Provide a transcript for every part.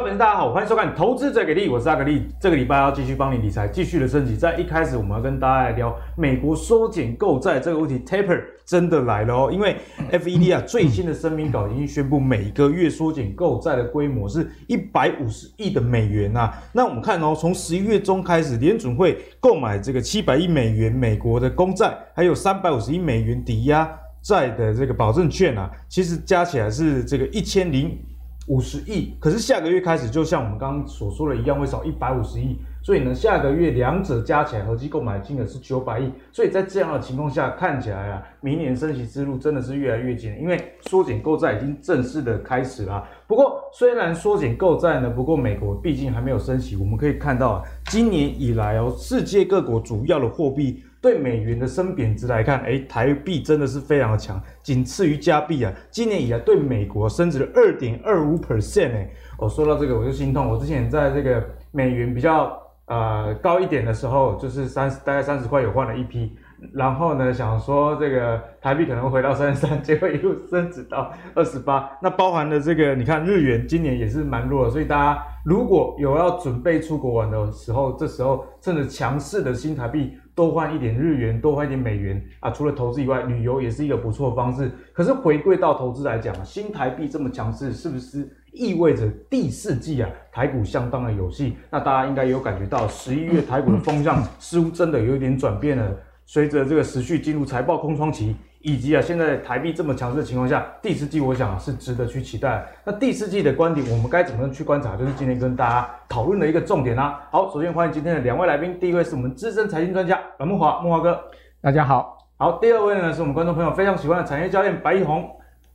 位粉丝，大家好，欢迎收看《投资者给力》，我是阿格力。这个礼拜要继续帮你理财，继续的升级。在一开始，我们要跟大家来聊美国缩减购债这个问题，Taper 真的来了哦。因为 FED 啊最新的声明稿已经宣布，每个月缩减购债的规模是一百五十亿的美元啊。那我们看哦，从十一月中开始，联准会购买这个七百亿美元美国的公债，还有三百五十亿美元抵押债的这个保证券啊，其实加起来是这个一千零。五十亿，可是下个月开始，就像我们刚刚所说的一样，会少一百五十亿。所以呢，下个月两者加起来合计购买金额是九百亿。所以在这样的情况下，看起来啊，明年升息之路真的是越来越近，因为缩减购债已经正式的开始了。不过，虽然缩减购债呢，不过美国毕竟还没有升息。我们可以看到啊，今年以来哦，世界各国主要的货币。对美元的升贬值来看，诶，台币真的是非常的强，仅次于加币啊。今年以来对美国升值了二点二五 percent 诶。我说到这个我就心痛。我之前在这个美元比较呃高一点的时候，就是三十大概三十块有换了一批，然后呢想说这个台币可能会回到三十三，结果一路升值到二十八。那包含了这个你看日元今年也是蛮弱的，所以大家如果有要准备出国玩的时候，这时候趁着强势的新台币。多换一点日元，多换一点美元啊！除了投资以外，旅游也是一个不错的方式。可是回归到投资来讲啊，新台币这么强势，是不是意味着第四季啊台股相当的有戏？那大家应该有感觉到，十一月台股的风向似乎真的有一点转变了。随着这个时序进入财报空窗期。以及啊，现在台币这么强势的情况下，第四季我想是值得去期待。那第四季的观点，我们该怎么样去观察？就是今天跟大家讨论的一个重点啦。好，首先欢迎今天的两位来宾，第一位是我们资深财经专家阮木华，木华哥，大家好。好，第二位呢是我们观众朋友非常喜欢的产业教练白一红，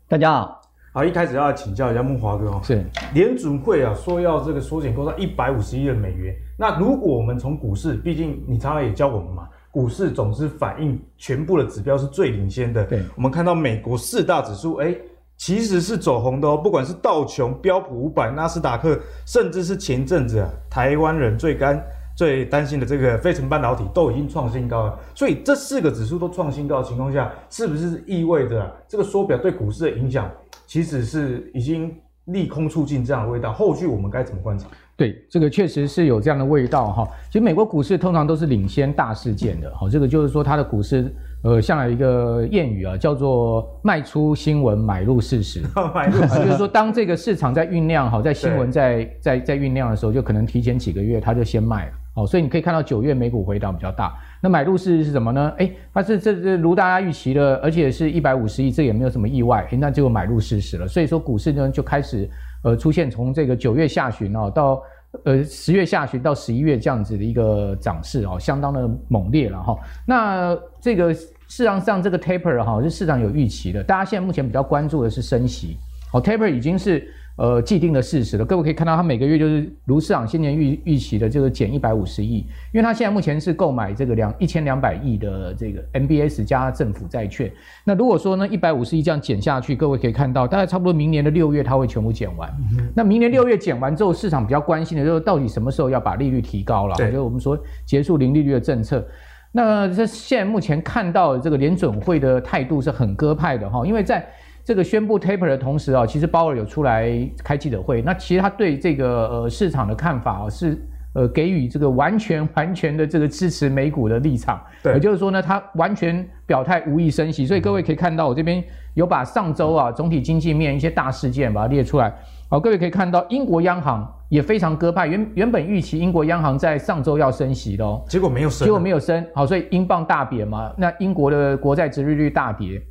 大家好。好，一开始要请教一下木华哥哦，是联准会啊说要这个缩减购债一百五十亿的美元。那如果我们从股市，毕竟你常常也教我们嘛。股市总是反映全部的指标是最领先的。对，我们看到美国四大指数，哎，其实是走红的哦。不管是道琼、标普五百、纳斯达克，甚至是前阵子啊，台湾人最干最担心的这个费城半导体，都已经创新高了。所以这四个指数都创新高的情况下，是不是意味着啊，这个缩表对股市的影响其实是已经利空出尽这样的味道？后续我们该怎么观察？对，这个确实是有这样的味道哈。其实美国股市通常都是领先大事件的，好，这个就是说它的股市，呃，像有一个谚语啊，叫做卖出新闻，买入事实。买入就是说，当这个市场在酝酿，好，在新闻在在在酝酿的时候，就可能提前几个月，它就先卖了。好，所以你可以看到九月美股回档比较大。那买入事实是什么呢？诶，它是这这如大家预期的，而且是一百五十亿，这也没有什么意外，诶，那就买入事实了。所以说股市呢就开始。呃，出现从这个九月下旬哦，到呃十月下旬到十一月这样子的一个涨势哦，相当的猛烈了哈。那这个市场上这个 taper 哈，是市场有预期的，大家现在目前比较关注的是升息，哦，taper 已经是。呃，既定的事实了。各位可以看到，它每个月就是如市场先前预预期的，就是减一百五十亿，因为它现在目前是购买这个两一千两百亿的这个 MBS 加政府债券。那如果说呢，一百五十亿这样减下去，各位可以看到，大概差不多明年的六月它会全部减完。嗯、那明年六月减完之后，市场比较关心的就是到底什么时候要把利率提高了？对就是我们说结束零利率的政策。那这现在目前看到的这个联准会的态度是很鸽派的哈，因为在。这个宣布 taper 的同时啊，其实鲍尔有出来开记者会。那其实他对这个呃市场的看法啊，是呃给予这个完全完全的这个支持美股的立场。对，也就是说呢，他完全表态无意升息。所以各位可以看到，我这边有把上周啊总体经济面一些大事件把它列出来。好，各位可以看到，英国央行也非常鸽派。原原本预期英国央行在上周要升息的哦，结果没有升，结果没有升。好，所以英镑大贬嘛，那英国的国债殖利率大跌。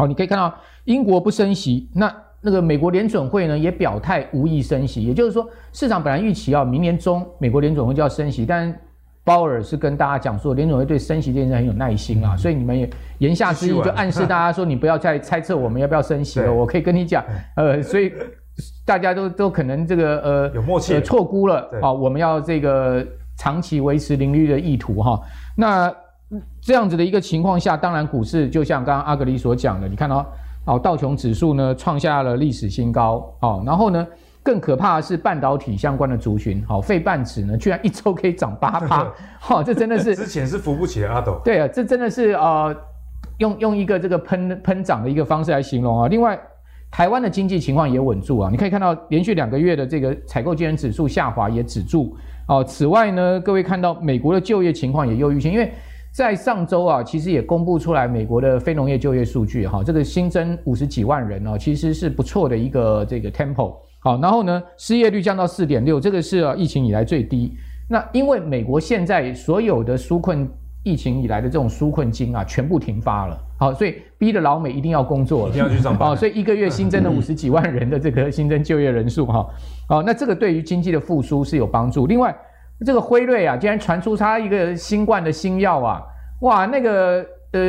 好，你可以看到英国不升息，那那个美国联准会呢也表态无意升息，也就是说市场本来预期啊明年中美国联准会就要升息，但鲍尔是跟大家讲说联准会对升息这件事很有耐心啊，嗯、所以你们也言下之意就暗示大家说你不要再猜测我们要不要升息了，我可以跟你讲，呃，所以大家都都可能这个呃有默契错估了啊，我们要这个长期维持零利率的意图哈，那。这样子的一个情况下，当然股市就像刚刚阿格里所讲的，你看到哦，道琼指数呢创下了历史新高哦，然后呢更可怕的是半导体相关的族群，好、哦，费半指呢居然一周可以涨八趴，好、哦，这真的是 之前是扶不起的阿斗，对啊，这真的是呃用用一个这个喷喷涨的一个方式来形容啊。另外台湾的经济情况也稳住啊，你可以看到连续两个月的这个采购经理指数下滑也止住哦。此外呢，各位看到美国的就业情况也优于前，因为在上周啊，其实也公布出来美国的非农业就业数据哈，这个新增五十几万人哦，其实是不错的一个这个 tempo。好，然后呢，失业率降到四点六，这个是疫情以来最低。那因为美国现在所有的纾困疫情以来的这种纾困金啊，全部停发了。好，所以逼得老美一定要工作，一定要去上班。所以一个月新增了五十几万人的这个新增就业人数哈。好，那这个对于经济的复苏是有帮助。另外，这个辉瑞啊，竟然传出他一个新冠的新药啊，哇，那个。呃，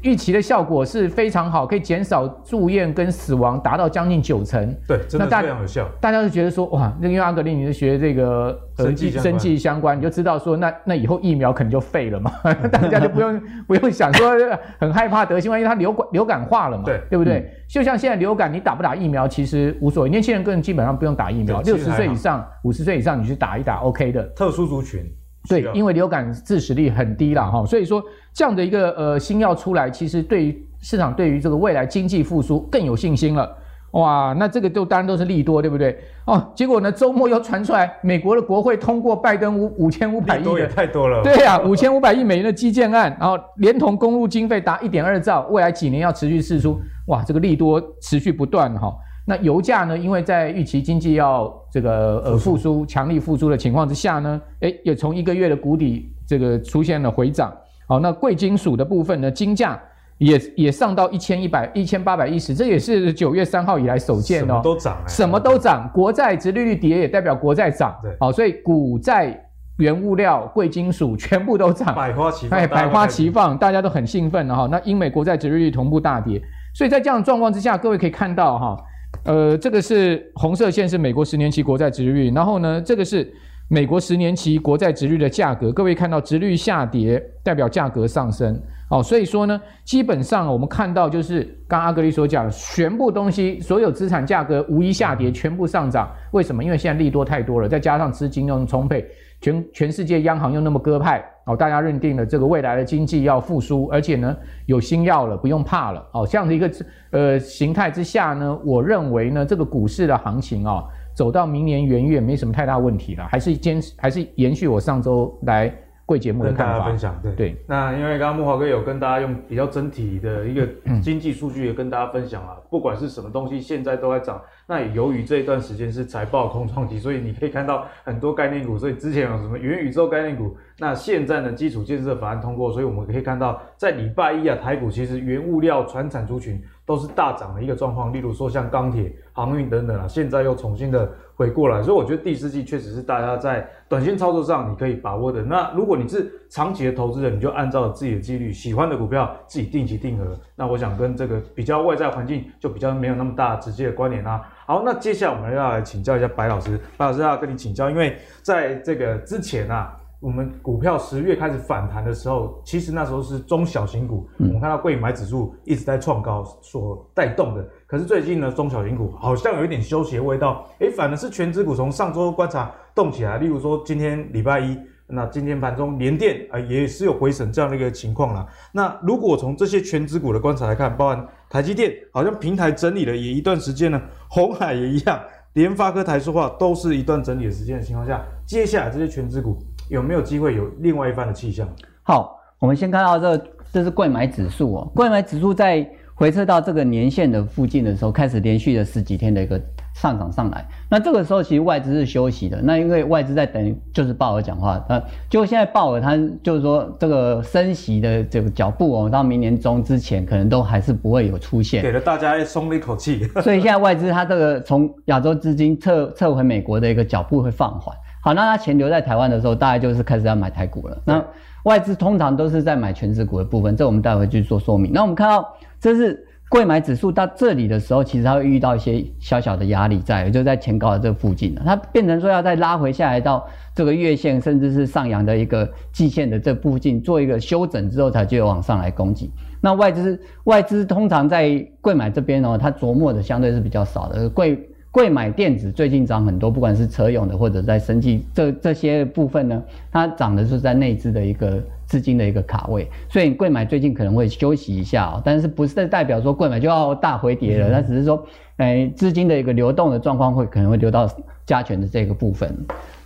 预期的效果是非常好，可以减少住院跟死亡，达到将近九成。对，真的非常有效。大家就觉得说，哇，那因为阿格力你是学这个呃生技相关，你就知道说，那那以后疫苗可能就废了嘛，大家就不用不用想说很害怕得新冠，因为它流感流感化了嘛，对对不对？嗯、就像现在流感，你打不打疫苗其实无所谓，年轻人更基本上不用打疫苗，六十岁以上、五十岁以上你去打一打 OK 的。特殊族群。对，因为流感致死率很低了哈，所以说这样的一个呃新药出来，其实对于市场对于这个未来经济复苏更有信心了。哇，那这个都当然都是利多，对不对？哦，结果呢，周末又传出来，美国的国会通过拜登五五千五百亿的，多也太多了。对呀、啊，五千五百亿美元的基建案，然后连同公路经费达一点二兆，未来几年要持续释出，哇，这个利多持续不断哈。那油价呢？因为在预期经济要这个呃复苏、强力复苏的情况之下呢，诶，也从一个月的谷底这个出现了回涨。好，那贵金属的部分呢，金价也也上到一千一百一千八百一十，这也是九月三号以来首见哦。什么都涨，什么都涨。国债殖利率跌也代表国债涨。对，好，所以股债、原物料、贵金属全部都涨，百花齐放。哎，百花齐放，大家都很兴奋哈。那英美国债殖利率同步大跌，所以在这样的状况之下，各位可以看到哈。呃，这个是红色线是美国十年期国债殖利率，然后呢，这个是美国十年期国债殖率的价格。各位看到殖率下跌，代表价格上升。哦，所以说呢，基本上我们看到就是刚阿格力所讲的，全部东西所有资产价格无一下跌，全部上涨。为什么？因为现在利多太多了，再加上资金又充沛。全全世界央行又那么鸽派哦，大家认定了这个未来的经济要复苏，而且呢有新药了，不用怕了哦。这样的一个呃形态之下呢，我认为呢这个股市的行情啊，走到明年元月没什么太大问题了，还是坚持还是延续我上周来。贵节目的看法，跟大家分享，对对。那因为刚刚木华哥有跟大家用比较整体的一个经济数据也跟大家分享啊，不管是什么东西，现在都在涨。那也由于这一段时间是财报空窗期，所以你可以看到很多概念股。所以之前有什么元宇宙概念股，那现在呢基础建设法案通过，所以我们可以看到在礼拜一啊，台股其实原物料、传产族群都是大涨的一个状况。例如说像钢铁、航运等等啊，现在又重新的。回过来，所以我觉得第四季确实是大家在短线操作上你可以把握的。那如果你是长期的投资人，你就按照自己的纪律，喜欢的股票自己定期定额。那我想跟这个比较外在环境就比较没有那么大直接的关联啦。好，那接下来我们要来请教一下白老师，白老师要跟你请教，因为在这个之前啊。我们股票十月开始反弹的时候，其实那时候是中小型股，我们看到贵买指数一直在创高所带动的。可是最近呢，中小型股好像有一点休息的味道，诶，反而是全指股从上周观察动起来。例如说今天礼拜一，那今天盘中联电啊也是有回审这样的一个情况啦。那如果从这些权值股的观察来看，包含台积电好像平台整理了也一段时间呢，红海也一样，联发科、台塑化都是一段整理的时间的情况下，接下来这些权值股。有没有机会有另外一番的气象？好，我们先看到这个，这是柜买指数哦。柜买指数在回撤到这个年线的附近的时候，开始连续了十几天的一个上涨上来。那这个时候其实外资是休息的，那因为外资在等，就是鲍尔讲话。那就现在鲍尔他就是说，这个升息的这个脚步哦，到明年中之前，可能都还是不会有出现，给了大家松了一口气。所以现在外资它这个从亚洲资金撤撤回美国的一个脚步会放缓。好，那他钱留在台湾的时候，大概就是开始要买台股了。那外资通常都是在买权值股的部分，这我们待会去做说明。那我们看到这是柜买指数到这里的时候，其实它会遇到一些小小的压力在，就在前高的这附近了。它变成说要再拉回下来到这个月线，甚至是上扬的一个季线的这附近做一个修整之后，才就有往上来攻击。那外资外资通常在贵买这边哦，它琢磨的相对是比较少的贵贵买电子最近涨很多，不管是车用的或者在生技这这些部分呢，它涨的是在内资的一个资金的一个卡位，所以贵买最近可能会休息一下哦，但是不是代表说贵买就要大回跌了，它只是说，哎，资金的一个流动的状况会可能会流到加权的这个部分。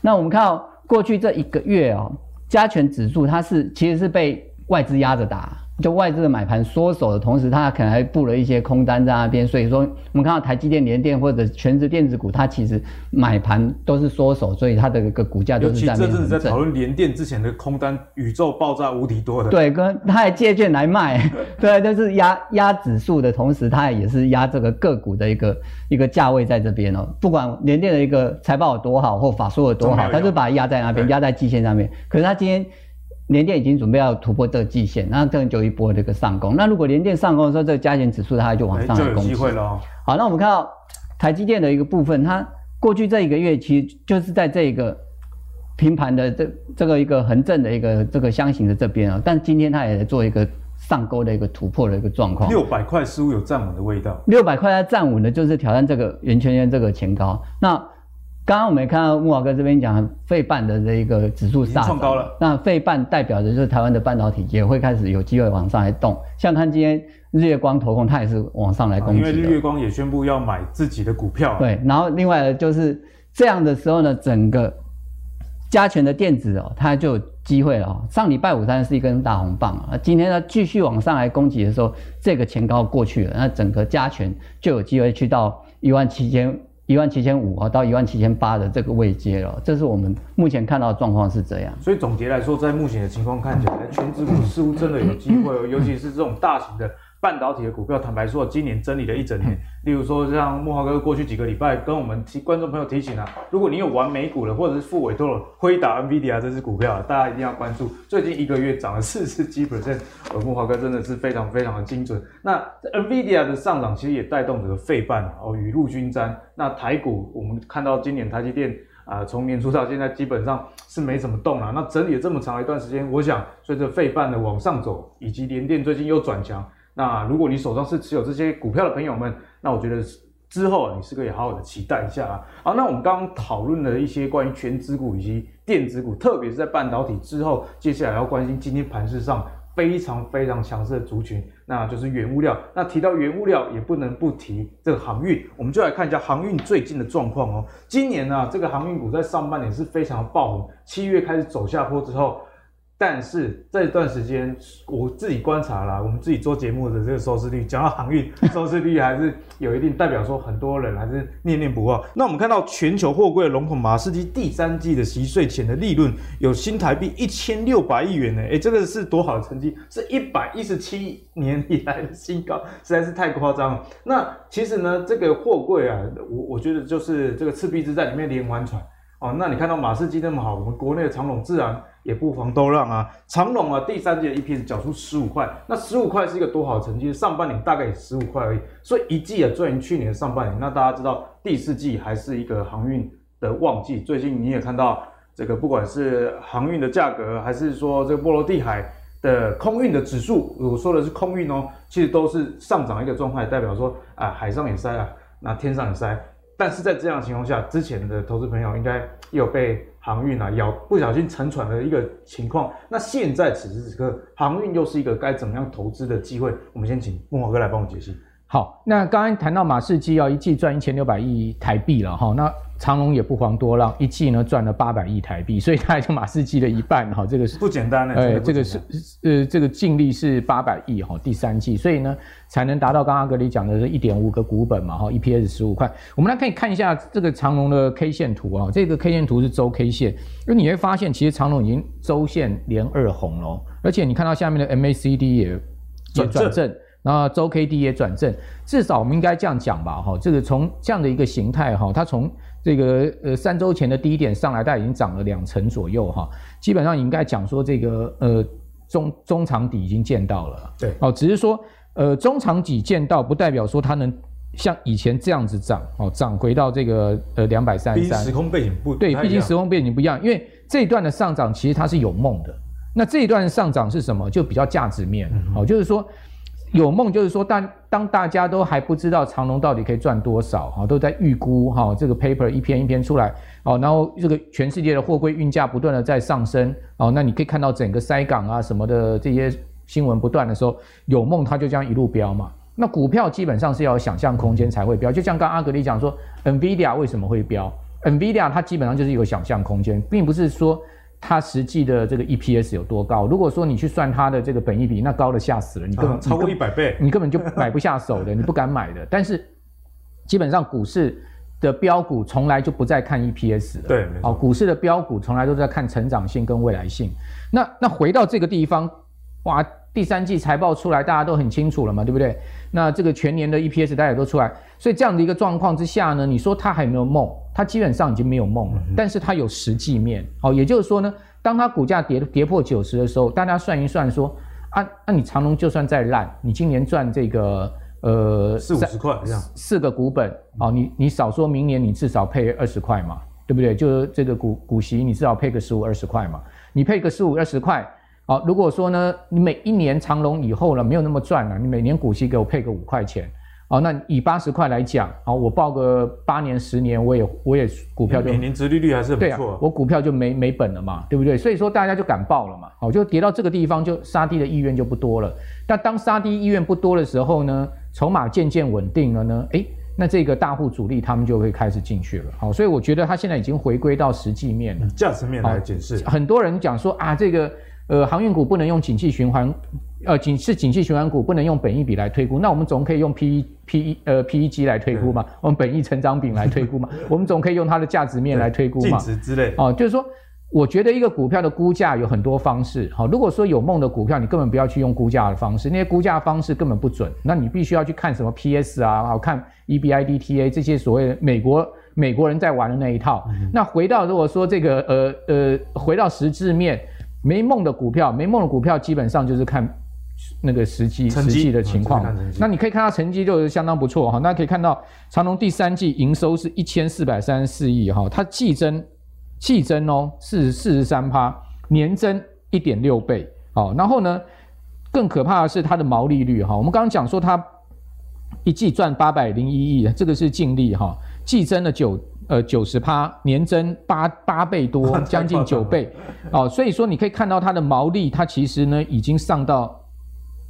那我们看到过去这一个月哦，加权指数它是其实是被外资压着打。就外资的买盘缩手的同时，它可能还布了一些空单在那边，所以说我们看到台积电、联电或者全职电子股，它其实买盘都是缩手，所以它的一个股价都是在这阵子在讨论联电之前的空单宇宙爆炸无敌多的，对，跟它还借券来卖，对，就是压压指数的同时，它也是压这个个股的一个一个价位在这边哦。不管联电的一个财报有多好或法说有多好，它就把它压在那边，压在季线上面。可是它今天。联电已经准备要突破这个季线，那这就一波这个上攻。那如果联电上攻的时候，这个加权指数它就往上来攻击。就有机会了哦。好，那我们看到台积电的一个部分，它过去这一个月其实就是在这个平盘的这这个一个横正的一个这个箱型的这边啊，但今天它也在做一个上钩的一个突破的一个状况。六百块似乎有站稳的味道。六百块它站稳的就是挑战这个圆圈圈这个前高。那刚刚我们看到慕驊哥这边讲费半的这一个指数上创高了，那费半代表的就是台湾的半导体也会开始有机会往上来动。像看今天日月光投控，它也是往上来攻击，因为日月光也宣布要买自己的股票。对，然后另外就是这样的时候呢，整个加权的电子哦，它就有机会了哦。上礼拜五三是一根大红棒啊，今天呢继续往上来攻击的时候，这个前高过去了，那整个加权就有机会去到一万七千。一万七千五啊，到一万七千八的这个位阶了，这是我们目前看到的状况是这样。所以总结来说，在目前的情况看起来，全职股似乎真的有机会，尤其是这种大型的。半导体的股票，坦白说，今年整理了一整年。例如说，像木华哥过去几个礼拜跟我们提观众朋友提醒啊，如果你有玩美股的，或者是付委托了辉达、NVIDIA 这支股票，大家一定要关注。最近一个月涨了四十几 percent，呃，木华哥真的是非常非常的精准。那 NVIDIA 的上涨其实也带动这个费半哦，雨露均沾。那台股我们看到今年台积电啊，从年初到现在基本上是没怎么动了。那整理了这么长一段时间，我想随着费半的往上走，以及联电最近又转强。那如果你手上是持有这些股票的朋友们，那我觉得之后你是可以好好的期待一下啊。好，那我们刚刚讨论了一些关于权值股以及电子股，特别是在半导体之后，接下来要关心今天盘势上非常非常强势的族群，那就是原物料。那提到原物料，也不能不提这个航运，我们就来看一下航运最近的状况哦。今年呢、啊，这个航运股在上半年是非常爆红，七月开始走下坡之后。但是这段时间，我自己观察啦，我们自己做节目的这个收视率，讲到航运收视率还是有一定代表，说很多人还是念念不忘。那我们看到全球货柜的龙头马士基第三季的息税前的利润有新台币一千六百亿元呢，诶，这个是多好的成绩，是一百一十七年以来的新高，实在是太夸张了。那其实呢，这个货柜啊，我我觉得就是这个赤壁之战里面连环船哦，那你看到马士基那么好，我们国内的长隆自然。也不妨都让啊，长隆啊，第三季的 EPS 缴出十五块，那十五块是一个多好的成绩，上半年大概也十五块而已，所以一季啊赚赢去年的上半年。那大家知道第四季还是一个航运的旺季，最近你也看到这个不管是航运的价格，还是说这个波罗的海的空运的指数，我说的是空运哦，其实都是上涨一个状态，代表说啊海上也塞啊，那天上也塞。但是在这样的情况下，之前的投资朋友应该也有被航运啊咬不小心沉船的一个情况。那现在此时此刻，航运又是一个该怎么样投资的机会？我们先请孟华哥来帮我解析。好，那刚刚谈到马士基要一季赚一千六百亿台币了哈，那长荣也不遑多让，一季呢赚了八百亿台币，所以它也就马士基的一半哈，这个是不简单的。哎，这个是呃这个净利是八百亿哈，第三季，所以呢才能达到刚刚阿格里讲的这一点五个股本嘛哈，EPS 十五块。我们来可以看一下这个长荣的 K 线图啊，这个 K 线图是周 K 线，那你会发现其实长荣已经周线连二红了，而且你看到下面的 MACD 也也转正。那周 K D 也转正，至少我们应该这样讲吧，哈，这个从这样的一个形态，哈，它从这个呃三周前的低点上来，它已经涨了两成左右，哈，基本上应该讲说这个呃中中长底已经见到了，对，哦，只是说呃中长底见到，不代表说它能像以前这样子涨，哦，涨回到这个呃两百三十三，时空背景不对，毕竟时空背景不一样，因为这一段的上涨其实它是有梦的，那这一段上涨是什么？就比较价值面，哦，就是说。有梦就是说，当当大家都还不知道长隆到底可以赚多少哈，都在预估哈，这个 paper 一篇一篇出来哦，然后这个全世界的货柜运价不断的在上升哦，那你可以看到整个塞港啊什么的这些新闻不断的时候，有梦它就这样一路飙嘛。那股票基本上是要想象空间才会飙，就像刚阿格力讲说，NVIDIA 为什么会飙？NVIDIA 它基本上就是一个想象空间，并不是说。它实际的这个 EPS 有多高？如果说你去算它的这个本益比，那高的吓死了，你根本、啊、超过一百倍，你根本就买不下手的，你不敢买的。但是基本上股市的标股从来就不再看 EPS 了，对，没错。股市的标股从来都在看成长性跟未来性。那那回到这个地方，哇，第三季财报出来，大家都很清楚了嘛，对不对？那这个全年的 EPS 大家也都出来，所以这样的一个状况之下呢，你说它还有没有梦？它基本上已经没有梦了，但是它有实际面。好，也就是说呢，当它股价跌跌破九十的时候，大家算一算说，啊，那、啊、你长隆就算再烂，你今年赚这个呃四五十块这样，四个股本，好，你你少说明年你至少配二十块嘛，对不对？就是这个股股息你至少配个十五二十块嘛，你配个十五二十块。好，如果说呢，你每一年长隆以后呢没有那么赚了，你每年股息给我配个五块钱，好，那以八十块来讲，好，我报个八年十年，我也我也股票就每年殖利率还是很不错，啊，我股票就没没本了嘛，对不对？所以说大家就敢报了嘛，好，就跌到这个地方就杀低的意愿就不多了。但当杀低意愿不多的时候呢，筹码渐渐稳定了呢，诶，那这个大户主力他们就会开始进去了。好，所以我觉得它现在已经回归到实际面了，价值面来解释。很多人讲说啊，这个。呃，航运股不能用景气循环，呃，景是景气循环股不能用本益比来推估，那我们总可以用 P E P E 呃 P E G 来推估嘛，我们本益成长比来推估嘛，我们总可以用它的价值面来推估嘛，净值之类。哦，就是说，我觉得一个股票的估价有很多方式。好，如果说有梦的股票，你根本不要去用估价的方式，那些估价方式根本不准。那你必须要去看什么 P S 啊，好看 E B I D T A 这些所谓的美国美国人在玩的那一套。嗯、那回到如果说这个呃呃，回到实质面。没梦的股票，没梦的股票基本上就是看那个实际绩实际的情况。那你可以看到成绩就是相当不错哈。那可以看到长隆第三季营收是一千四百三十四亿哈，它季增季增哦是四十三趴，年增一点六倍。好，然后呢，更可怕的是它的毛利率哈。我们刚刚讲说它一季赚八百零一亿，这个是净利哈，季增了九。呃，九十趴，年增八八倍多，将近九倍，哦，所以说你可以看到它的毛利，它其实呢已经上到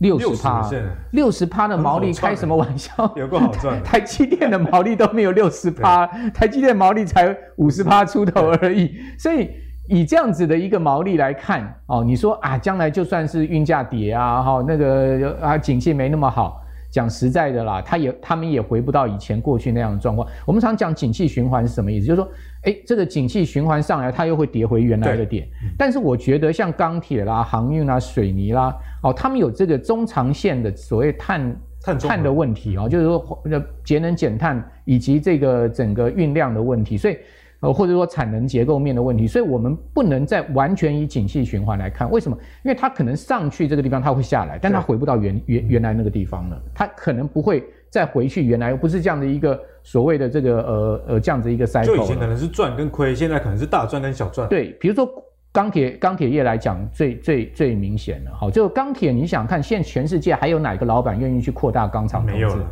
六十趴，六十趴的毛利，开什么玩笑？有个好赚，台积电的毛利都没有六十趴，台积电毛利才五十趴出头而已，所以以这样子的一个毛利来看，哦，你说啊，将来就算是运价跌啊，哈，那个啊，景气没那么好。讲实在的啦，他也他们也回不到以前过去那样的状况。我们常讲景气循环是什么意思？就是说，哎，这个景气循环上来，它又会跌回原来的点。嗯、但是我觉得像钢铁啦、航运啦、水泥啦，哦，他们有这个中长线的所谓碳碳碳的问题哦，就是说节能减碳以及这个整个运量的问题，所以。呃，或者说产能结构面的问题，所以我们不能再完全以景气循环来看。为什么？因为它可能上去这个地方它会下来，但它回不到原原原来那个地方了。它可能不会再回去原来，不是这样的一个所谓的这个呃呃这样子一个 cycle。就以前可能是赚跟亏，现在可能是大赚跟小赚。对，比如说钢铁钢铁业来讲，最最最明显的，好，就钢铁，你想看现在全世界还有哪个老板愿意去扩大钢厂投资？没有了。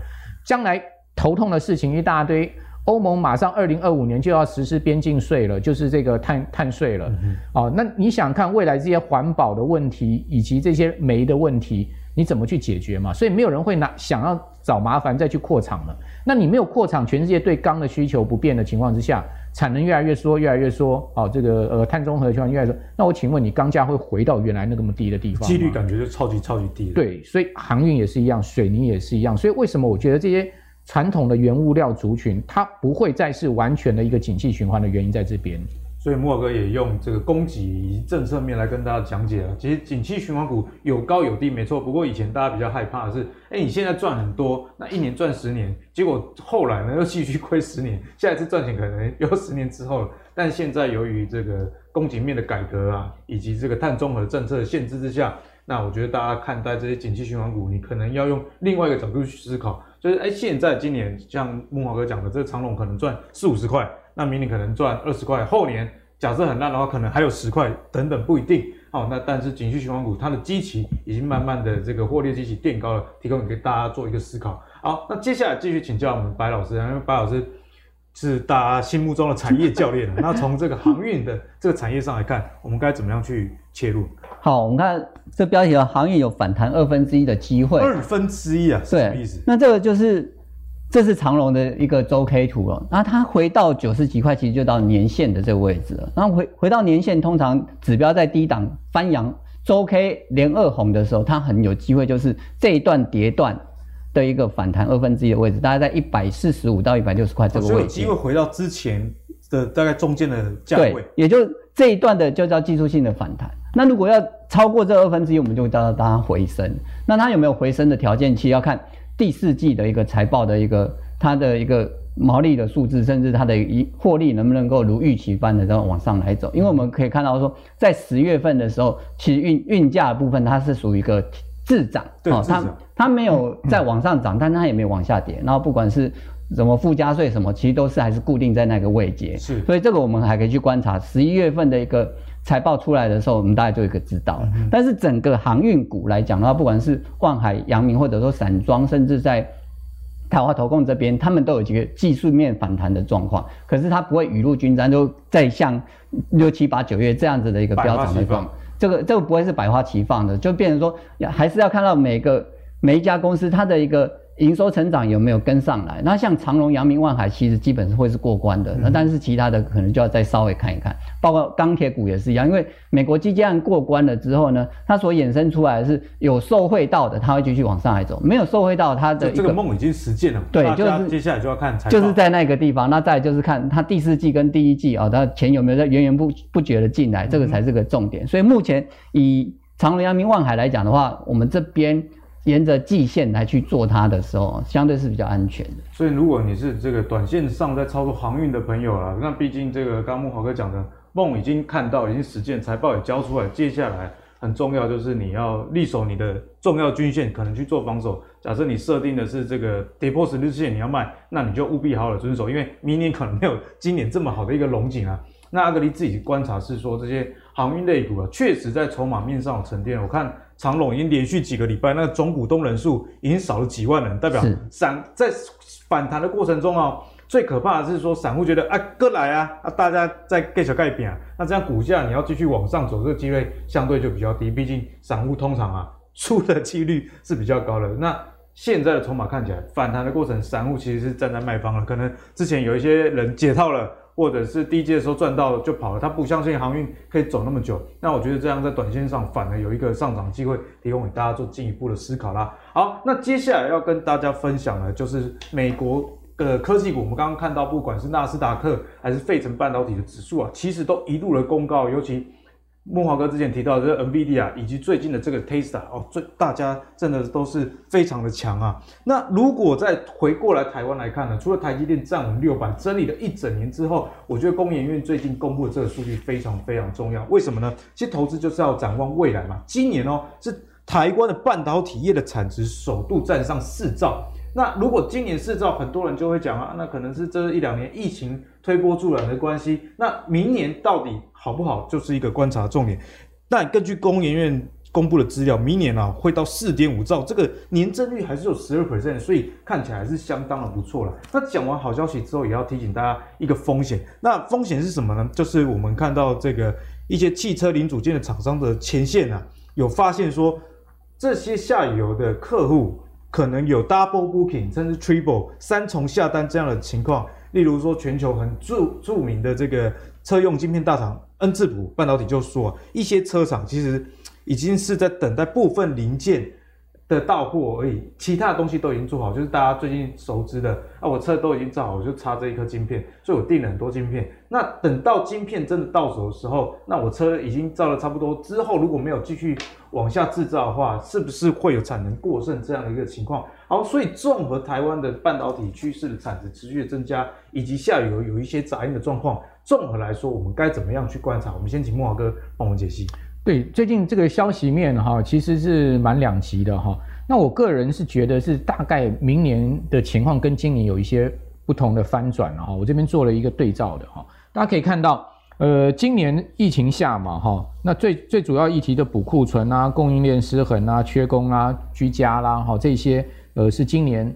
将来头痛的事情一大堆。欧盟马上二零二五年就要实施边境税了，就是这个碳碳税了。嗯、哦，那你想看未来这些环保的问题以及这些煤的问题，你怎么去解决嘛？所以没有人会拿想要找麻烦再去扩厂了。那你没有扩厂，全世界对钢的需求不变的情况之下，产能越来越缩，越来越缩。哦，这个呃碳中和的情况越来越缩。那我请问你，钢价会回到原来那么低的地方？几率感觉就超级超级低。对，所以航运也是一样，水泥也是一样。所以为什么我觉得这些？传统的原物料族群，它不会再是完全的一个景气循环的原因在这边。所以莫哥也用这个供给以及政策面来跟大家讲解了。其实景气循环股有高有低，没错。不过以前大家比较害怕的是，哎，你现在赚很多，那一年赚十年，结果后来呢又继续亏十年，下一次赚钱可能又十年之后了。但现在由于这个供给面的改革啊，以及这个碳中和政策的限制之下，那我觉得大家看待这些景气循环股，你可能要用另外一个角度去思考。就是哎，现在今年像木华哥讲的，这个长龙可能赚四五十块，那明年可能赚二十块，后年假设很烂的话，可能还有十块等等，不一定。好，那但是景区循环股它的基期已经慢慢的这个获利基期垫高了，提供给大家做一个思考。好，那接下来继续请教我们白老师，因为白老师是大家心目中的产业教练。那从这个航运的这个产业上来看，我们该怎么样去切入？好，我们看这标题啊，航运有反弹二分之一的机会。二分之一啊，是什么意思？那这个就是。这是长龙的一个周 K 图了，那它回到九十几块，其实就到年线的这个位置了。然后回回到年线，通常指标在低档翻扬周 K 连二红的时候，它很有机会就是这一段跌段的一个反弹二分之一的位置，大概在一百四十五到一百六十块这个位置。哦、有机会回到之前的大概中间的价位。对，也就这一段的就叫技术性的反弹。那如果要超过这二分之一，我们就会叫它回升。那它有没有回升的条件？其实要看。第四季的一个财报的一个它的一个毛利的数字，甚至它的一获利能不能够如预期般的这样往上来走？因为我们可以看到说，在十月份的时候，其实运运价的部分它是属于一个滞涨，对，哦，它它没有在往上涨，但它也没有往下跌。然后不管是什么附加税什么，其实都是还是固定在那个位阶。是，所以这个我们还可以去观察十一月份的一个财报出来的时候，我们大概就可以知道。但是整个航运股来讲的话，不管是万海、阳明，或者说散装，甚至在台华投控这边，他们都有几个技术面反弹的状况，可是它不会雨露均沾，就再像六七八九月这样子的一个飙涨的状况，这个这个不会是百花齐放的，就变成说，还是要看到每个每一家公司它的一个。营收成长有没有跟上来？那像长荣、阳明、万海，其实基本是会是过关的。那但是其他的可能就要再稍微看一看，包括钢铁股也是一样。因为美国基建案过关了之后呢，它所衍生出来的是有受惠到的，它会继续往上来走；没有受惠到它的这个梦已经实现了。对，就是接下来就要看财，就是在那个地方。那再来就是看它第四季跟第一季啊，它钱有没有在源源不不绝的进来，这个才是个重点。所以目前以长荣、阳明、万海来讲的话，我们这边。沿着季线来去做它的时候，相对是比较安全的。所以，如果你是这个短线上在操作航运的朋友啦，那毕竟这个刚木华哥讲的梦已经看到，已经实践，财报也交出来，接下来很重要就是你要立守你的重要均线，可能去做防守。假设你设定的是这个跌破十日线你要卖，那你就务必好好的遵守，因为明年可能没有今年这么好的一个龙景啊。那阿格力自己观察是说，这些航运类股啊，确实在筹码面上有沉淀。我看。长隆已经连续几个礼拜，那个总股东人数已经少了几万人，代表散在反弹的过程中啊，最可怕的是说散户觉得啊，哥来啊，啊大家在盖小盖饼啊，那这样股价你要继续往上走，这个机会相对就比较低，毕竟散户通常啊出的几率是比较高的。那现在的筹码看起来反弹的过程，散户其实是站在卖方了，可能之前有一些人解套了。或者是低阶的时候赚到了就跑了，他不相信航运可以走那么久。那我觉得这样在短线上反而有一个上涨机会，提供给大家做进一步的思考啦。好，那接下来要跟大家分享的，就是美国的科技股。我们刚刚看到，不管是纳斯达克还是费城半导体的指数啊，其实都一度的公告，尤其。慕驊哥之前提到的这个 NVIDIA 以及最近的这个 Tesla 哦，最大家真的都是非常的强啊。那如果再回过来台湾来看呢，除了台积电站稳六百，整理了一整年之后，我觉得工研院最近公布的这个数据非常非常重要。为什么呢？其实投资就是要展望未来嘛。今年哦，是台湾的半导体业的产值首度站上四兆。那如果今年四兆，很多人就会讲啊，那可能是这一两年疫情推波助澜的关系。那明年到底好不好，就是一个观察重点。那根据工研院公布的资料，明年啊会到四点五兆，这个年增率还是有十二 percent，所以看起来还是相当的不错了。那讲完好消息之后，也要提醒大家一个风险。那风险是什么呢？就是我们看到这个一些汽车零组件的厂商的前线啊，有发现说这些下游的客户。可能有 double booking，甚至 triple 三重下单这样的情况。例如说，全球很著著名的这个车用晶片大厂恩智浦半导体就说，一些车厂其实已经是在等待部分零件的到货而已，其他的东西都已经做好，就是大家最近熟知的啊，我车都已经造好，我就差这一颗晶片，所以我订了很多晶片。那等到晶片真的到手的时候，那我车已经造了差不多之后，如果没有继续往下制造的话，是不是会有产能过剩这样的一个情况？好，所以综合台湾的半导体趋势的产值持续的增加，以及下游有一些杂音的状况，综合来说，我们该怎么样去观察？我们先请慕驊哥帮我们解析。对，最近这个消息面哈，其实是蛮两极的哈。那我个人是觉得是大概明年的情况跟今年有一些不同的翻转了哈。我这边做了一个对照的哈，大家可以看到，呃，今年疫情下嘛，哈，那最最主要议题的补库存啊、供应链失衡啊、缺工啊、居家啦，哈，这些呃是今年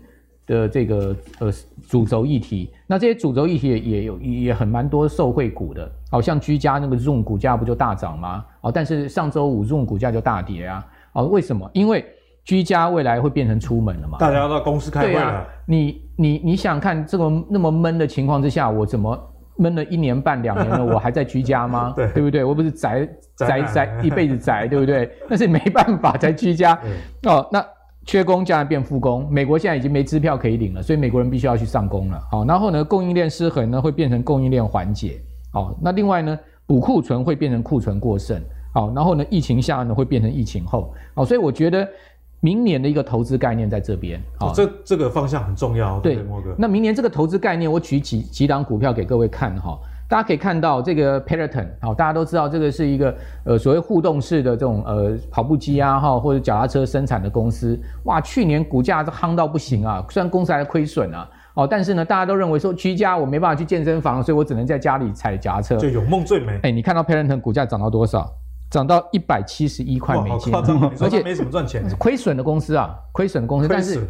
的这个呃主轴议题。那这些主轴议题也也有也很蛮多受惠股的，好像居家那个 Zoom 股价不就大涨吗？哦，但是上周五 Zoom 股价就大跌啊。哦，为什么？因为居家未来会变成出门了嘛？大家要到公司开会了。啊、你你你想看这个那么闷的情况之下，我怎么？闷了一年半两年了，我还在居家吗？对，对不对？我不是宅 宅宅一辈子宅，对不对？那是没办法在居家 哦。那缺工将来变复工，美国现在已经没支票可以领了，所以美国人必须要去上工了。好，然后呢，供应链失衡呢会变成供应链缓解。好，那另外呢，补库存会变成库存过剩。好，然后呢，疫情下呢会变成疫情后。好，所以我觉得。明年的一个投资概念在这边，哦，这这个方向很重要。对，莫哥，那明年这个投资概念，我举几几档股票给各位看哈。大家可以看到这个 Peloton，好，大家都知道这个是一个呃所谓互动式的这种呃跑步机啊哈，或者脚踏车生产的公司。哇，去年股价是夯到不行啊，虽然公司还亏损啊，哦，但是呢，大家都认为说居家我没办法去健身房，所以我只能在家里踩脚踏车。就有梦最美。哎，你看到 Peloton 股价涨到多少？涨到一百七十一块美金，而且没什么赚钱，亏损的公司啊，亏损的公司。但是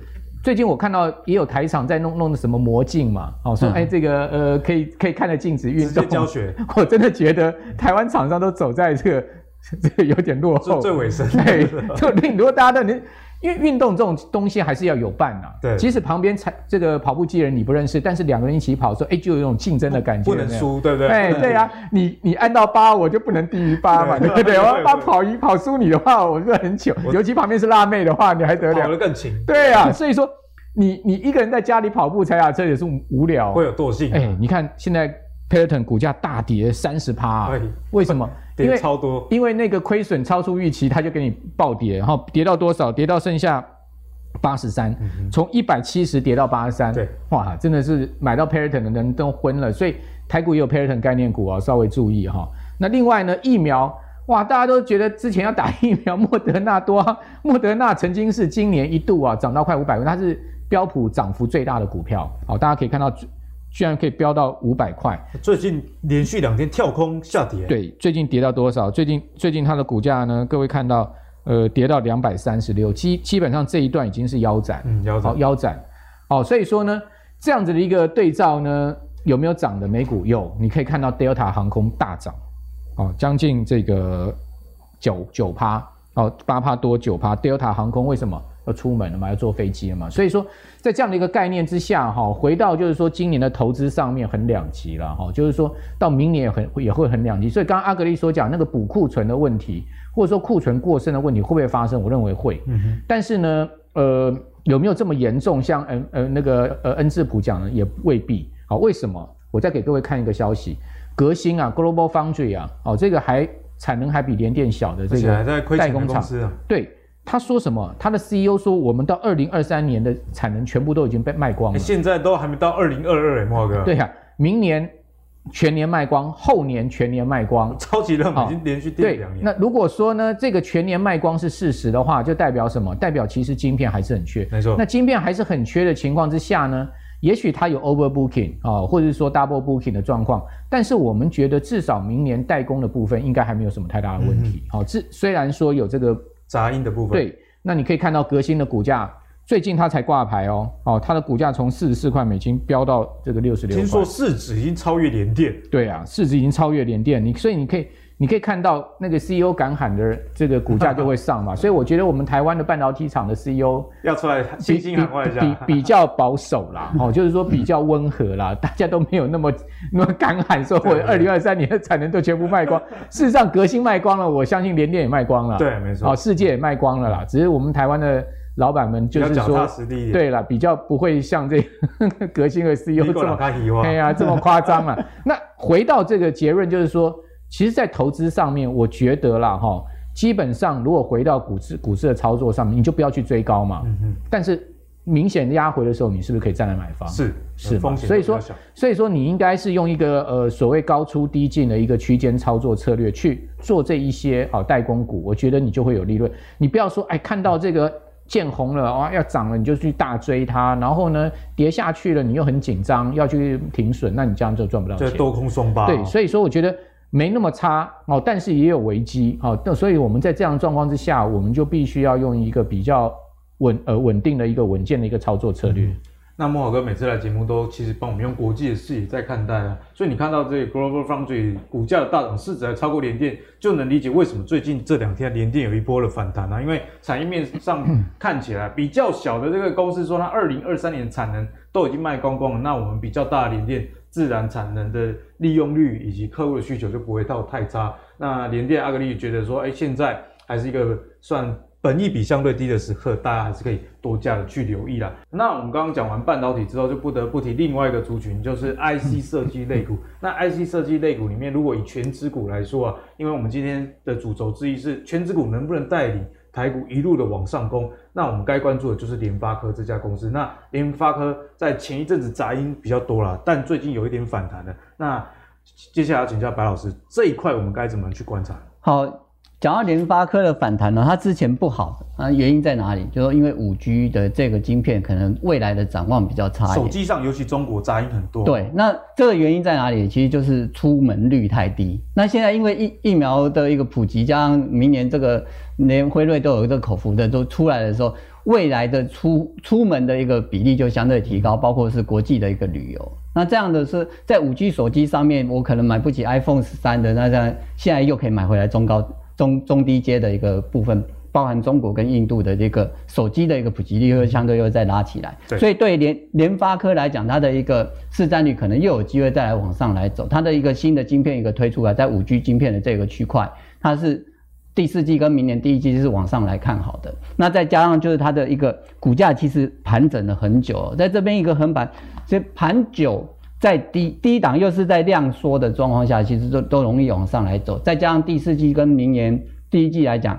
最近我看到也有台厂在弄弄的什么魔镜嘛，哦，说哎这个呃可以可以看着镜子运动教学。我真的觉得台湾厂商都走在这个 这个有点落后，最尾声。对，就令如果大家都你。因为运动这种东西还是要有伴呐、啊，对，即使旁边踩这个跑步机人你不认识，但是两个人一起跑的时候，哎，就有一种竞争的感觉，不能输，对不对？哎，对啊，你你按到八，我就不能低于八嘛，对不对？我要把跑赢跑输你的话，我是很糗，尤其旁边是辣妹的话，你还得了？跑得更勤。对啊，所以说你你一个人在家里跑步踩踏车也是无聊，会有惰性。哎，你看现在 Peloton 股价大跌三十趴，为什么？因为超多，因为那个亏损超出预期，它就给你暴跌，然后跌到多少？跌到剩下。八十三，从一百七十跌到八十三，对，哇，真的是买到 Periton 的人都昏了，所以台股也有 Periton 概念股啊，稍微注意哈。那另外呢，疫苗，哇，大家都觉得之前要打疫苗，莫德纳多，莫德纳曾经是今年一度啊涨到快五百块，它是标普涨幅最大的股票，好，大家可以看到，居然可以飙到五百块，最近连续两天跳空下跌，对，最近跌到多少？最近最近它的股价呢？各位看到。呃，跌到两百三十六，基基本上这一段已经是腰斩，嗯，腰斩，好腰斩，好，所以说呢，这样子的一个对照呢，有没有涨的美股？有，你可以看到 Delta 航空大涨，哦，将近这个九九趴，哦，八趴多九趴，Delta 航空为什么要出门了嘛？要坐飞机了嘛？所以说，在这样的一个概念之下，哈，回到就是说今年的投资上面很两极了，哈，就是说到明年也很也会很两极。所以刚刚阿格力所讲那个补库存的问题。或者说库存过剩的问题会不会发生？我认为会，嗯哼。但是呢，呃，有没有这么严重？像呃呃那个呃恩智浦讲的也未必。好，为什么？我再给各位看一个消息，革新啊，Global Foundry 啊，哦，这个还产能还比联电小的这个代工厂，对，他说什么？他的 CEO 说，我们到二零二三年的产能全部都已经被卖光了。现在都还没到二零二二，哎，莫哥。对呀、啊，明年。全年卖光，后年全年卖光，超级热门，已经连续跌两年。那如果说呢，这个全年卖光是事实的话，就代表什么？代表其实晶片还是很缺。没错。那晶片还是很缺的情况之下呢，也许它有 overbooking 啊，或者是说 double booking 的状况。但是我们觉得至少明年代工的部分应该还没有什么太大的问题。好、嗯，这虽然说有这个杂音的部分。对，那你可以看到革新的股价。最近它才挂牌哦，哦，它的股价从四十四块美金飙到这个六十六块。听说市值已经超越联电。对啊，市值已经超越联电，你所以你可以你可以看到那个 CEO 敢喊的这个股价就会上嘛。所以我觉得我们台湾的半导体厂的 CEO 要出来信心喊话一下，比比，比较保守啦，哦，就是说比较温和啦，大家都没有那么那么敢喊说我二零二三年的产能都全部卖光。事实上，革新卖光了，我相信联电也卖光了。对，没错。哦，世界也卖光了啦，只是我们台湾的。老板们就是说，对了，比较不会像这个革新的 CEO 这么，哎呀，这么夸张了。那回到这个结论，就是说，其实，在投资上面，我觉得啦，哈，基本上如果回到股市股市的操作上面，你就不要去追高嘛。嗯嗯。但是明显压回的时候，你是不是可以再来买方？是是风险？所以说，所以说你应该是用一个呃所谓高出低进的一个区间操作策略去做这一些啊代工股，我觉得你就会有利润。你不要说哎，看到这个。见红了啊，要涨了你就去大追它，然后呢跌下去了你又很紧张要去停损，那你这样就赚不到钱。这多空双巴。对，所以说我觉得没那么差哦，但是也有危机哦。那所以我们在这样的状况之下，我们就必须要用一个比较稳呃稳定的一个稳健的一个操作策略。那慕郝哥每次来节目都其实帮我们用国际的视野在看待啊，所以你看到这个 Global Foundry 股价的大涨，市值还超过联电，就能理解为什么最近这两天联电有一波的反弹啊。因为产业面上看起来比较小的这个公司说，它二零二三年产能都已经卖光光了，那我们比较大的联电自然产能的利用率以及客户的需求就不会到太差。那联电阿格力觉得说，哎，现在还是一个算。本益比相对低的时刻，大家还是可以多加的去留意啦。那我们刚刚讲完半导体之后，就不得不提另外一个族群，就是 IC 设计类股。那 IC 设计类股里面，如果以全值股来说啊，因为我们今天的主轴之一是全值股能不能带领台股一路的往上攻，那我们该关注的就是联发科这家公司。那联发科在前一阵子杂音比较多啦，但最近有一点反弹了。那接下来要请教白老师，这一块我们该怎么去观察？好。讲到联发科的反弹呢，它之前不好啊，原因在哪里？就是说因为五 G 的这个晶片可能未来的展望比较差一点。手机上尤其中国杂音很多。对，那这个原因在哪里？其实就是出门率太低。那现在因为疫疫苗的一个普及，加上明年这个连辉瑞都有一个口服的都出来的时候，未来的出出门的一个比例就相对提高，包括是国际的一个旅游。那这样的是在五 G 手机上面，我可能买不起 iPhone 十三的，那这样现在又可以买回来中高。中中低阶的一个部分，包含中国跟印度的这个手机的一个普及率，又相对又再拉起来。所以对联联发科来讲，它的一个市占率可能又有机会再来往上来走。它的一个新的晶片一个推出来，在五 G 晶片的这个区块，它是第四季跟明年第一季是往上来看好的。那再加上就是它的一个股价其实盘整了很久，在这边一个横盘，所以盘久。在低低档又是在量缩的状况下，其实都都容易往上来走。再加上第四季跟明年第一季来讲，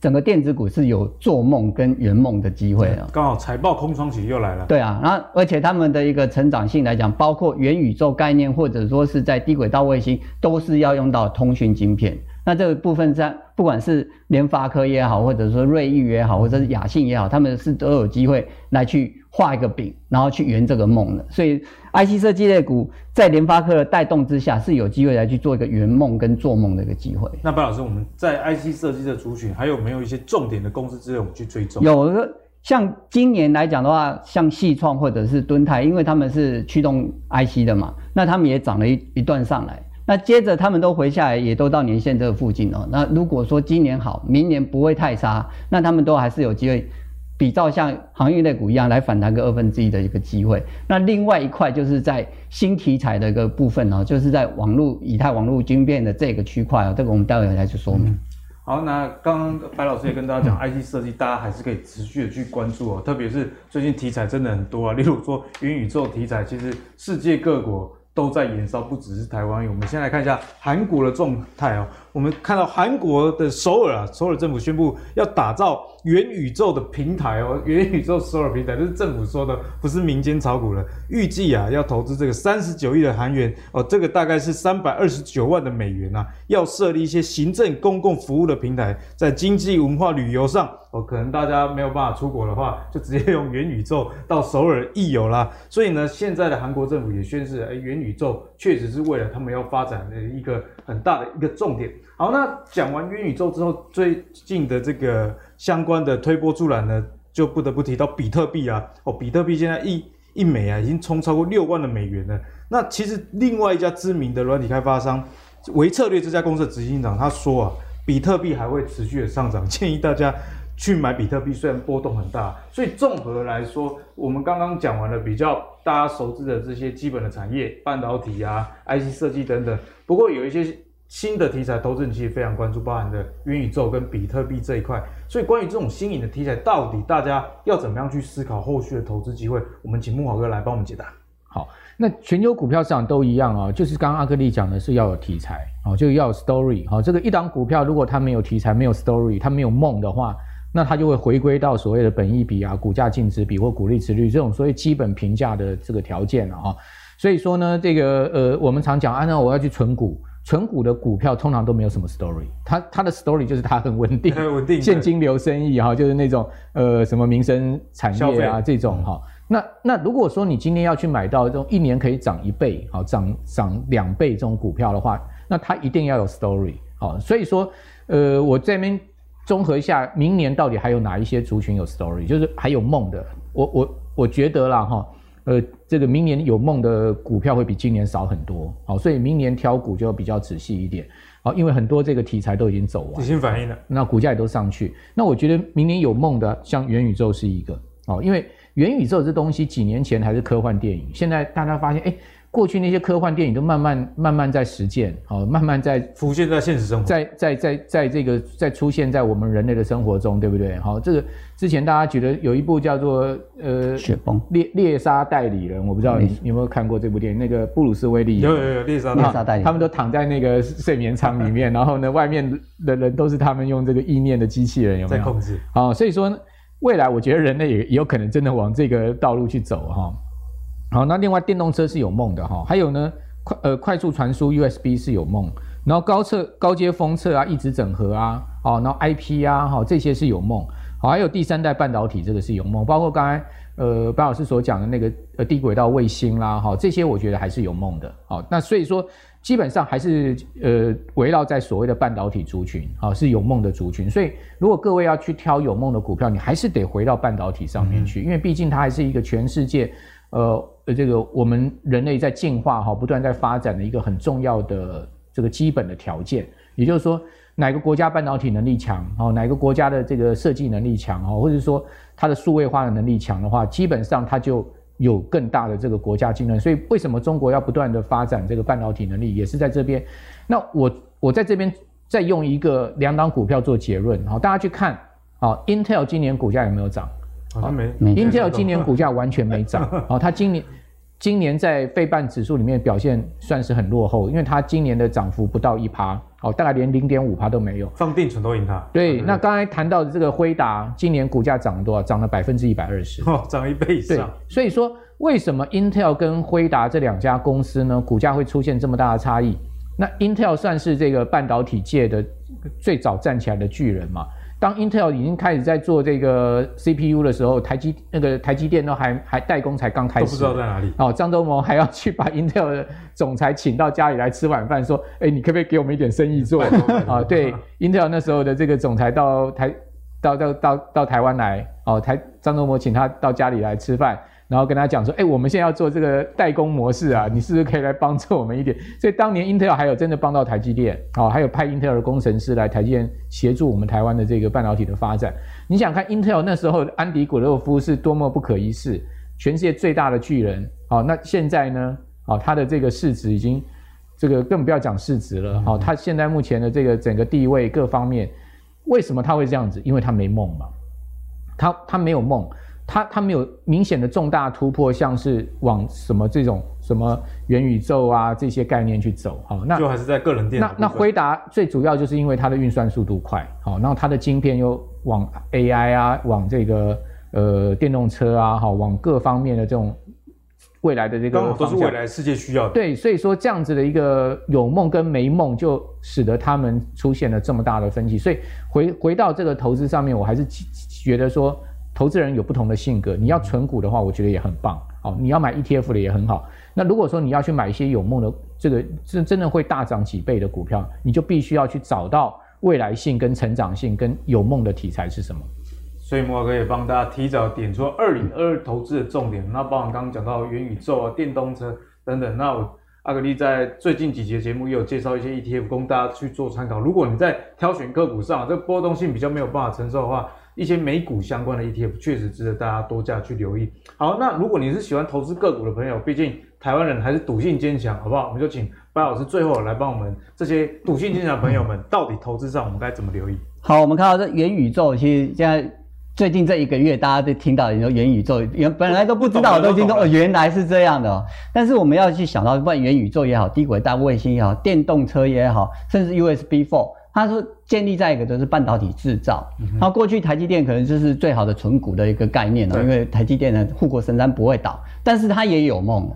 整个电子股是有做梦跟圆梦的机会啊。刚好财报空窗期又来了。对啊，然后而且他们的一个成长性来讲，包括元宇宙概念，或者说是在低轨道卫星，都是要用到通讯晶片。那这个部分在不管是联发科也好，或者说瑞昱也好，或者是雅信也好，他们是都有机会来去画一个饼，然后去圆这个梦的。所以 IC 设计类股在联发科的带动之下，是有机会来去做一个圆梦跟做梦的一个机会。那白老师，我们在 IC 设计的族群还有没有一些重点的公司之类我们去追踪？有的，像今年来讲的话，像矽创或者是敦泰，因为他们是驱动 IC 的嘛，那他们也涨了一一段上来。那接着他们都回下来，也都到年线这个附近哦。那如果说今年好，明年不会太差，那他们都还是有机会，比照像航运类股一样来反弹个二分之一的一个机会。那另外一块就是在新题材的一个部分哦，就是在网络以太网络晶片的这个区块哦，这个我们待会来去说明。嗯、好，那刚刚白老师也跟大家讲，IT 设计大家还是可以持续的去关注哦，特别是最近题材真的很多啊，例如说元宇宙题材，其实世界各国。都在延烧，不只是台湾。我们先来看一下韩国的状态哦。我们看到韩国的首尔啊，首尔政府宣布要打造元宇宙的平台哦。元宇宙首尔平台，这是政府说的，不是民间炒股了。预计啊，要投资这个三十九亿的韩元哦，这个大概是三百二十九万的美元啊。要设立一些行政公共服务的平台，在经济文化旅游上哦，可能大家没有办法出国的话，就直接用元宇宙到首尔一游啦。所以呢，现在的韩国政府也宣示，哎，元宇宙确实是为了他们要发展的一个很大的一个重点。好，那讲完元宇宙之后，最近的这个相关的推波助澜呢，就不得不提到比特币啊。哦，比特币现在一一枚啊，已经冲超过六万的美元了。那其实另外一家知名的软体开发商维策略这家公司的执行长他说啊，比特币还会持续的上涨，建议大家去买比特币，虽然波动很大。所以综合来说，我们刚刚讲完了比较大家熟知的这些基本的产业，半导体啊、IC 设计等等。不过有一些。新的题材，投资人其实非常关注，包含的元宇宙跟比特币这一块。所以，关于这种新颖的题材，到底大家要怎么样去思考后续的投资机会？我们请木华哥来帮我们解答。好，那全球股票市场都一样啊，就是刚刚阿格力讲的是要有题材哦，就要有 story。好，这个一档股票如果它没有题材、没有 story、它没有梦的话，那它就会回归到所谓的本益比啊、股价净值比或股利值率这种所谓基本评价的这个条件了啊。所以说呢，这个呃，我们常讲啊，那我要去存股。存股的股票通常都没有什么 story，它它的 story 就是它很稳定，很 稳定，现金流生意哈，就是那种呃什么民生产业啊这种哈。那那如果说你今天要去买到这种一年可以涨一倍，好涨涨两倍这种股票的话，那它一定要有 story 好，所以说，呃，我这边综合一下，明年到底还有哪一些族群有 story，就是还有梦的，我我我觉得啦哈，呃，这个明年有梦的股票会比今年少很多，好，所以明年挑股就要比较仔细一点，好，因为很多这个题材都已经走完，已经反映了，那股价也都上去，那我觉得明年有梦的，像元宇宙是一个，哦，因为元宇宙这东西几年前还是科幻电影，现在大家发现，哎。过去那些科幻电影都慢慢慢慢在实践，好，慢慢在浮现在现实生活，在在在在这个在出现在我们人类的生活中，对不对？好，这个之前大家觉得有一部叫做呃雪崩猎猎杀代理人，我不知道你有没有看过这部电影？那个布鲁斯威利有有有猎杀猎杀代理人，他们都躺在那个 睡眠舱里面，然后呢，外面的人都是他们用这个意念的机器人，有没有？在控制。好，所以说未来我觉得人类也也有可能真的往这个道路去走，哈。好，那另外电动车是有梦的哈，还有呢，快呃快速传输 USB 是有梦，然后高测高阶封测啊，一直整合啊，哦，然后 IP 啊，哈这些是有梦，好，还有第三代半导体这个是有梦，包括刚才呃白老师所讲的那个呃低轨道卫星啦，哈这些我觉得还是有梦的，好，那所以说基本上还是呃围绕在所谓的半导体族群，好是有梦的族群，所以如果各位要去挑有梦的股票，你还是得回到半导体上面去，嗯、因为毕竟它还是一个全世界呃。呃，这个我们人类在进化哈，不断在发展的一个很重要的这个基本的条件，也就是说，哪个国家半导体能力强，哦，哪个国家的这个设计能力强，哦，或者说它的数位化的能力强的话，基本上它就有更大的这个国家竞争。所以，为什么中国要不断的发展这个半导体能力，也是在这边。那我我在这边再用一个两档股票做结论，好，大家去看，啊，Intel 今年股价有没有涨？没，Intel 今年股价完全没涨，哦，它今年今年在费半指数里面表现算是很落后，因为它今年的涨幅不到一趴，哦，大概连零点五趴都没有，放定存都赢它。对，那刚才谈到的这个辉达，今年股价涨了多少？涨了百分之一百二十，哦，涨一倍以上。对，所以说为什么 Intel 跟辉达这两家公司呢，股价会出现这么大的差异？那 Intel 算是这个半导体界的最早站起来的巨人嘛？当 Intel 已经开始在做这个 CPU 的时候，台积那个台积电都还还代工才刚开始，都不知道在哪里。哦，张忠谋还要去把 Intel 的总裁请到家里来吃晚饭，说：“哎，你可不可以给我们一点生意做？”啊，对，Intel 那时候的这个总裁到台到到到到台湾来，哦，台张忠谋请他到家里来吃饭。然后跟他讲说，哎，我们现在要做这个代工模式啊，你是不是可以来帮助我们一点？所以当年 Intel 还有真的帮到台积电，哦，还有派 Intel 的工程师来台积电协助我们台湾的这个半导体的发展。你想看 Intel 那时候安迪古洛夫是多么不可一世，全世界最大的巨人，好，那现在呢，哦，他的这个市值已经这个更不要讲市值了，好，他现在目前的这个整个地位各方面，为什么他会这样子？因为他没梦嘛，他他没有梦。它它没有明显的重大突破，像是往什么这种什么元宇宙啊这些概念去走，好，那就还是在个人电脑。那那回答最主要就是因为它的运算速度快，好，然后它的晶片又往 AI 啊，往这个呃电动车啊，好，往各方面的这种未来的这个都是未来世界需要的。对，所以说这样子的一个有梦跟没梦，就使得他们出现了这么大的分歧。所以回回到这个投资上面，我还是觉得说。投资人有不同的性格，你要存股的话，我觉得也很棒。好，你要买 ETF 的也很好。那如果说你要去买一些有梦的，这个真真的会大涨几倍的股票，你就必须要去找到未来性跟成长性跟有梦的题材是什么。所以慕驊哥也帮大家提早点出二零二二投资的重点。那包含刚刚讲到元宇宙啊、电动车等等。那我阿格力在最近几节节目也有介绍一些 ETF 供大家去做参考。如果你在挑选个股上，这个波动性比较没有办法承受的话，一些美股相关的 ETF 确实值得大家多加去留意。好，那如果你是喜欢投资个股的朋友，毕竟台湾人还是赌性坚强，好不好？我们就请白老师最后来帮我们这些赌性坚强的朋友们，到底投资上我们该怎么留意？好，我们看到这元宇宙，其实现在最近这一个月，大家都听到你说元宇宙，原本来都不知道，都听到哦，原来是这样的哦。但是我们要去想到，不管元宇宙也好，低轨道卫星也好，电动车也好，甚至 USB4。它是建立在一个就是半导体制造，然后过去台积电可能就是最好的存股的一个概念了，因为台积电的护国神山不会倒，但是它也有梦，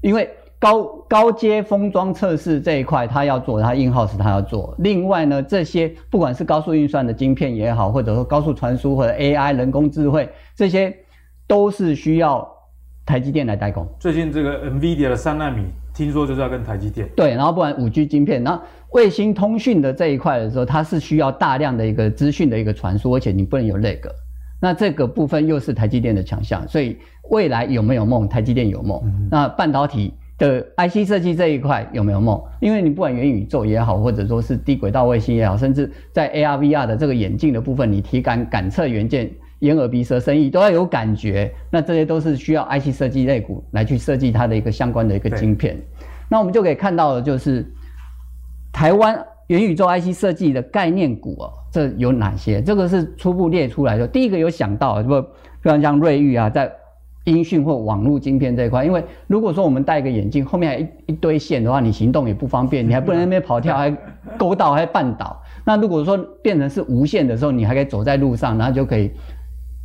因为高高阶封装测试这一块它要做，它 in-house 它要做。另外呢，这些不管是高速运算的晶片也好，或者说高速传输或者 AI 人工智慧，这些都是需要台积电来代工。最近这个 NVIDIA 的三纳米，听说就是要跟台积电。对，然后不然五 G 晶片，然后卫星通讯的这一块的时候，它是需要大量的一个资讯的一个传输，而且你不能有 lag。那这个部分又是台积电的强项，所以未来有没有梦？台积电有梦。嗯、那半导体的 IC 设计这一块有没有梦？因为你不管元宇宙也好，或者说是低轨道卫星也好，甚至在 AR、VR 的这个眼镜的部分，你体感感测元件、眼耳鼻舌身意都要有感觉，那这些都是需要 IC 设计类股来去设计它的一个相关的一个晶片。那我们就可以看到的就是台湾。元宇宙 IC 设计的概念股哦，这有哪些？这个是初步列出来的。第一个有想到，不，非常像瑞昱啊，在音讯或网络晶片这一块，因为如果说我们戴一个眼镜，后面还一一堆线的话，你行动也不方便，你还不能在那边跑跳，还勾到，还绊倒。那如果说变成是无线的时候，你还可以走在路上，然后就可以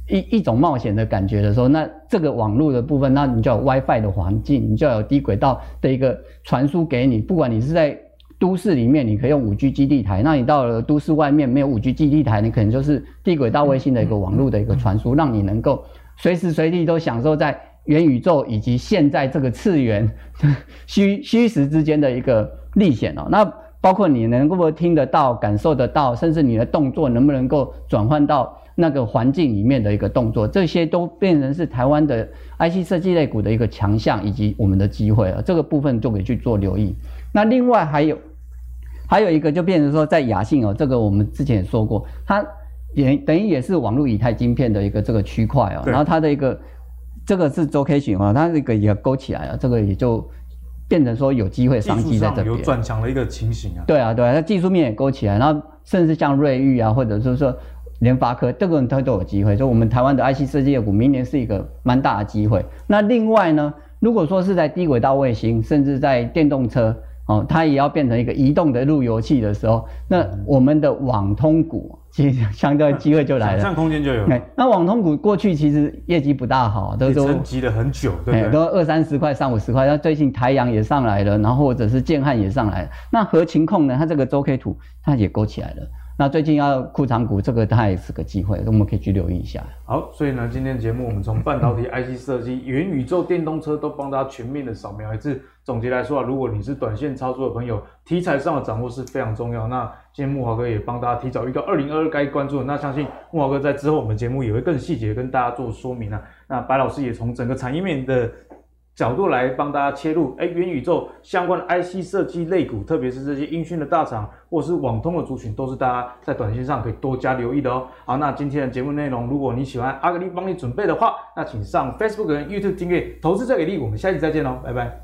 一一种冒险的感觉的时候，那这个网络的部分，那你就有 WiFi 的环境，你就要有低轨道的一个传输给你，不管你是在。都市里面你可以用五 G 基地台，那你到了都市外面没有五 G 基地台，你可能就是低轨道卫星的一个网络的一个传输，让你能够随时随地都享受在元宇宙以及现在这个次元 虚虚实之间的一个历险哦。那包括你能够不听得到、感受得到，甚至你的动作能不能够转换到那个环境里面的一个动作，这些都变成是台湾的 IC 设计类股的一个强项以及我们的机会啊。这个部分就可以去做留意。那另外还有。还有一个就变成说，在亚信哦，这个我们之前也说过，它也等于也是网络以太晶片的一个这个区块哦，然后它的一个这个是周 K 线啊，它这个也勾起来了，这个也就变成说有机会商机在这边有转强的一个情形啊。对啊，对啊，它技术面也勾起来，然后甚至像瑞昱啊，或者是说联发科，这个它都有机会。所以我们台湾的 IC 设计业股明年是一个蛮大的机会。那另外呢，如果说是在低轨道卫星，甚至在电动车。哦，它也要变成一个移动的路由器的时候，那我们的网通股其实相对机会就来了，想象空间就有。那网通股过去其实业绩不大好，都都沉寂了很久，对不对？都二三十块、三五十块。那最近台阳也上来了，然后或者是建汉也上来了。那合情控呢？它这个周 K 图它也勾起来了。那最近要库藏股，这个它也是个机会，我们可以去留意一下。好，所以呢，今天节目我们从半导体、IC 设计、元宇宙、电动车都帮大家全面的扫描一次。总结来说啊，如果你是短线操作的朋友，题材上的掌握是非常重要。那今天木华哥也帮大家提早预告二零二二该关注的。那相信木华哥在之后我们节目也会更细节跟大家做说明啊。那白老师也从整个产业面的。角度来帮大家切入，哎，元宇宙相关的 IC 设计类股，特别是这些音讯的大厂或者是网通的族群，都是大家在短线上可以多加留意的哦。好，那今天的节目内容，如果你喜欢阿格力帮你准备的话，那请上 Facebook 跟 YouTube 订阅投资再给力，我们下期再见喽，拜拜。